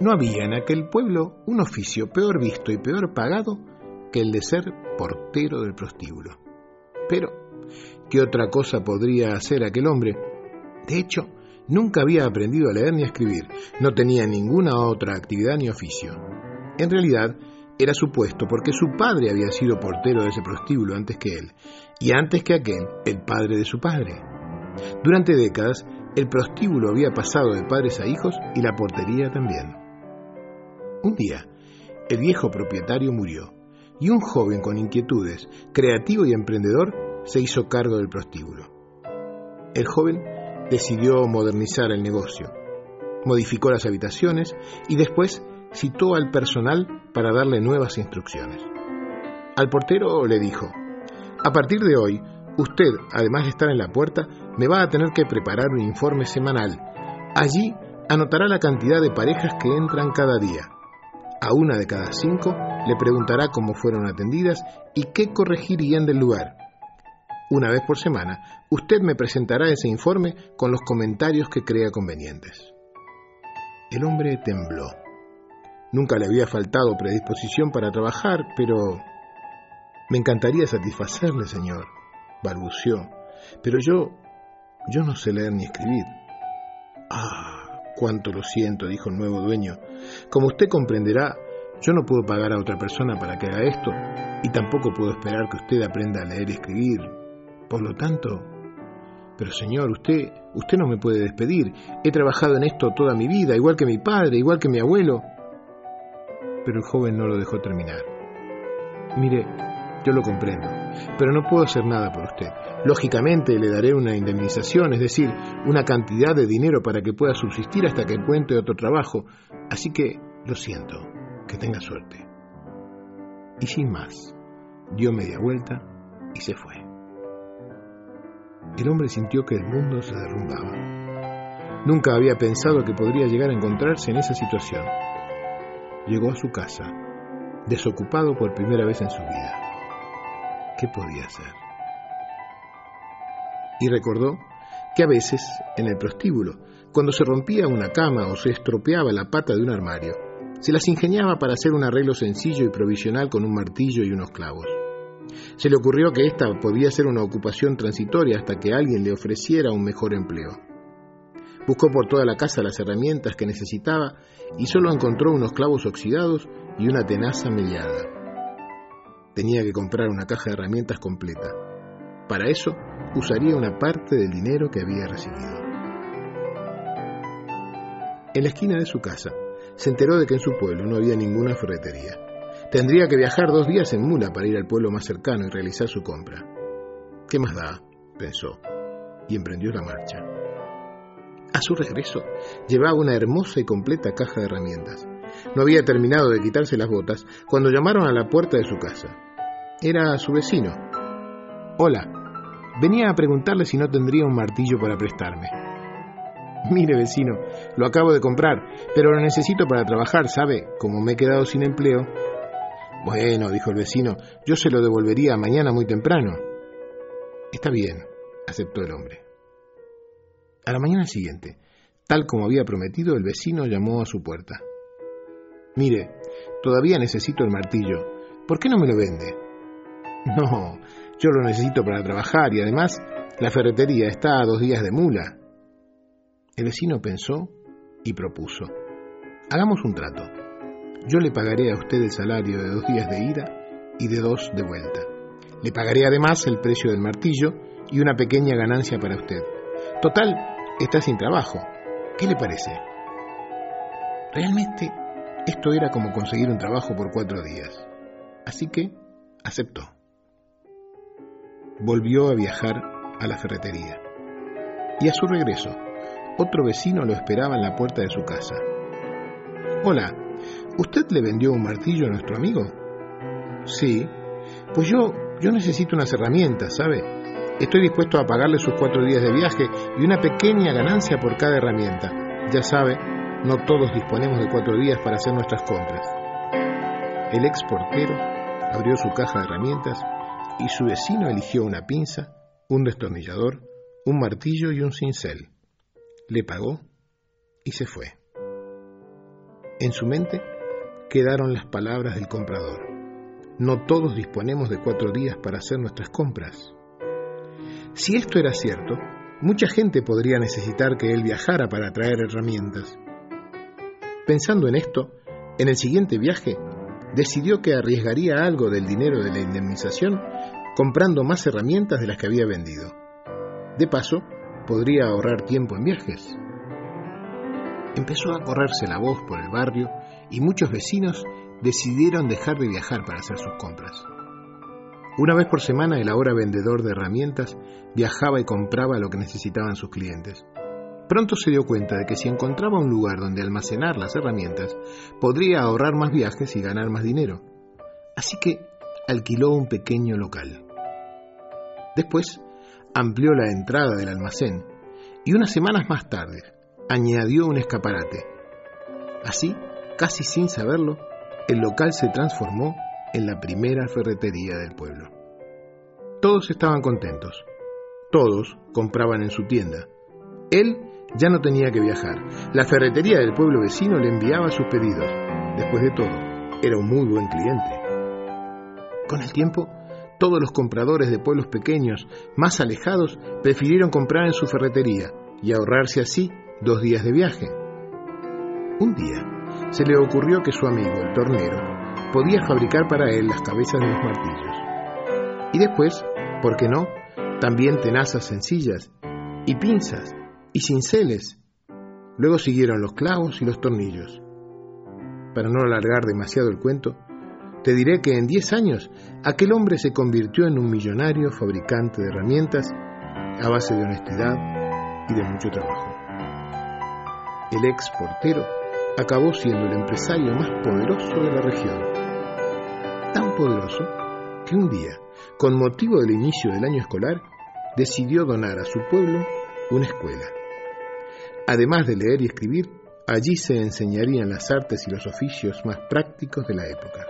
No había en aquel pueblo un oficio peor visto y peor pagado que el de ser portero del prostíbulo. Pero, ¿qué otra cosa podría hacer aquel hombre? De hecho, nunca había aprendido a leer ni a escribir, no tenía ninguna otra actividad ni oficio. En realidad, era supuesto porque su padre había sido portero de ese prostíbulo antes que él, y antes que aquel, el padre de su padre. Durante décadas, el prostíbulo había pasado de padres a hijos y la portería también. Un día, el viejo propietario murió y un joven con inquietudes, creativo y emprendedor, se hizo cargo del prostíbulo. El joven decidió modernizar el negocio, modificó las habitaciones y después citó al personal para darle nuevas instrucciones. Al portero le dijo, a partir de hoy, usted, además de estar en la puerta, me va a tener que preparar un informe semanal. Allí anotará la cantidad de parejas que entran cada día a una de cada cinco le preguntará cómo fueron atendidas y qué corregirían del lugar. Una vez por semana, usted me presentará ese informe con los comentarios que crea convenientes. El hombre tembló. Nunca le había faltado predisposición para trabajar, pero... Me encantaría satisfacerle, señor, balbuceó. Pero yo... yo no sé leer ni escribir. Ah, Cuánto lo siento, dijo el nuevo dueño. Como usted comprenderá, yo no puedo pagar a otra persona para que haga esto, y tampoco puedo esperar que usted aprenda a leer y escribir. Por lo tanto, pero señor, usted, usted no me puede despedir. He trabajado en esto toda mi vida, igual que mi padre, igual que mi abuelo. Pero el joven no lo dejó terminar. Mire, yo lo comprendo, pero no puedo hacer nada por usted. Lógicamente le daré una indemnización, es decir, una cantidad de dinero para que pueda subsistir hasta que encuentre otro trabajo. Así que, lo siento, que tenga suerte. Y sin más, dio media vuelta y se fue. El hombre sintió que el mundo se derrumbaba. Nunca había pensado que podría llegar a encontrarse en esa situación. Llegó a su casa, desocupado por primera vez en su vida. ¿Qué podía hacer? Y recordó que a veces, en el prostíbulo, cuando se rompía una cama o se estropeaba la pata de un armario, se las ingeniaba para hacer un arreglo sencillo y provisional con un martillo y unos clavos. Se le ocurrió que esta podía ser una ocupación transitoria hasta que alguien le ofreciera un mejor empleo. Buscó por toda la casa las herramientas que necesitaba y solo encontró unos clavos oxidados y una tenaza mellada. Tenía que comprar una caja de herramientas completa. Para eso, usaría una parte del dinero que había recibido. En la esquina de su casa, se enteró de que en su pueblo no había ninguna ferretería. Tendría que viajar dos días en mula para ir al pueblo más cercano y realizar su compra. ¿Qué más da? pensó, y emprendió la marcha. A su regreso, llevaba una hermosa y completa caja de herramientas. No había terminado de quitarse las botas cuando llamaron a la puerta de su casa. Era su vecino. Hola, venía a preguntarle si no tendría un martillo para prestarme. Mire, vecino, lo acabo de comprar, pero lo necesito para trabajar, ¿sabe? Como me he quedado sin empleo. Bueno, dijo el vecino, yo se lo devolvería mañana muy temprano. Está bien, aceptó el hombre. A la mañana siguiente, tal como había prometido, el vecino llamó a su puerta. Mire, todavía necesito el martillo. ¿Por qué no me lo vende? No, yo lo necesito para trabajar y además la ferretería está a dos días de mula. El vecino pensó y propuso. Hagamos un trato. Yo le pagaré a usted el salario de dos días de ida y de dos de vuelta. Le pagaré además el precio del martillo y una pequeña ganancia para usted. Total, está sin trabajo. ¿Qué le parece? Realmente esto era como conseguir un trabajo por cuatro días. Así que aceptó. Volvió a viajar a la ferretería. Y a su regreso, otro vecino lo esperaba en la puerta de su casa. Hola, ¿usted le vendió un martillo a nuestro amigo? Sí. Pues yo, yo necesito unas herramientas, ¿sabe? Estoy dispuesto a pagarle sus cuatro días de viaje y una pequeña ganancia por cada herramienta. Ya sabe, no todos disponemos de cuatro días para hacer nuestras compras. El ex portero abrió su caja de herramientas y su vecino eligió una pinza, un destornillador, un martillo y un cincel. Le pagó y se fue. En su mente quedaron las palabras del comprador. No todos disponemos de cuatro días para hacer nuestras compras. Si esto era cierto, mucha gente podría necesitar que él viajara para traer herramientas. Pensando en esto, en el siguiente viaje, decidió que arriesgaría algo del dinero de la indemnización comprando más herramientas de las que había vendido. De paso, podría ahorrar tiempo en viajes. Empezó a correrse la voz por el barrio y muchos vecinos decidieron dejar de viajar para hacer sus compras. Una vez por semana el ahora vendedor de herramientas viajaba y compraba lo que necesitaban sus clientes. Pronto se dio cuenta de que si encontraba un lugar donde almacenar las herramientas, podría ahorrar más viajes y ganar más dinero. Así que alquiló un pequeño local. Después amplió la entrada del almacén y unas semanas más tarde añadió un escaparate. Así, casi sin saberlo, el local se transformó en la primera ferretería del pueblo. Todos estaban contentos. Todos compraban en su tienda. Él ya no tenía que viajar. La ferretería del pueblo vecino le enviaba sus pedidos. Después de todo, era un muy buen cliente. Con el tiempo, todos los compradores de pueblos pequeños, más alejados, prefirieron comprar en su ferretería y ahorrarse así dos días de viaje. Un día se le ocurrió que su amigo, el tornero, podía fabricar para él las cabezas de los martillos. Y después, ¿por qué no? También tenazas sencillas, y pinzas, y cinceles. Luego siguieron los clavos y los tornillos. Para no alargar demasiado el cuento, te diré que en diez años aquel hombre se convirtió en un millonario fabricante de herramientas a base de honestidad y de mucho trabajo el ex portero, acabó siendo el empresario más poderoso de la región. Tan poderoso que un día, con motivo del inicio del año escolar, decidió donar a su pueblo una escuela. Además de leer y escribir, allí se enseñarían las artes y los oficios más prácticos de la época.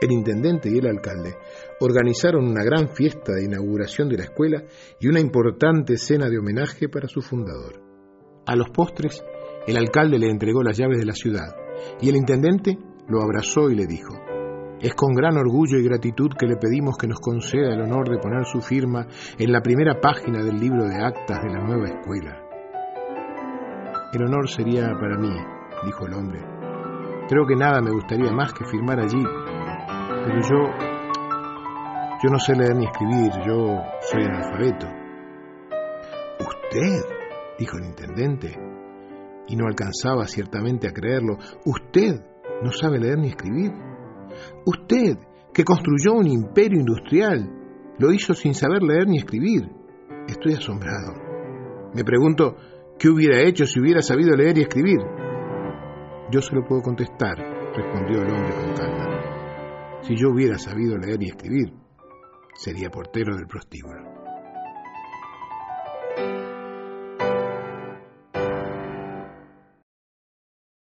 El intendente y el alcalde organizaron una gran fiesta de inauguración de la escuela y una importante cena de homenaje para su fundador. A los postres, el alcalde le entregó las llaves de la ciudad y el intendente lo abrazó y le dijo, es con gran orgullo y gratitud que le pedimos que nos conceda el honor de poner su firma en la primera página del libro de actas de la nueva escuela. El honor sería para mí, dijo el hombre. Creo que nada me gustaría más que firmar allí, pero yo... yo no sé leer ni escribir, yo soy analfabeto. ¿Usted? dijo el intendente, y no alcanzaba ciertamente a creerlo. Usted no sabe leer ni escribir. Usted, que construyó un imperio industrial, lo hizo sin saber leer ni escribir. Estoy asombrado. Me pregunto, ¿qué hubiera hecho si hubiera sabido leer y escribir? Yo se lo puedo contestar, respondió el hombre con calma. Si yo hubiera sabido leer y escribir, sería portero del prostíbulo.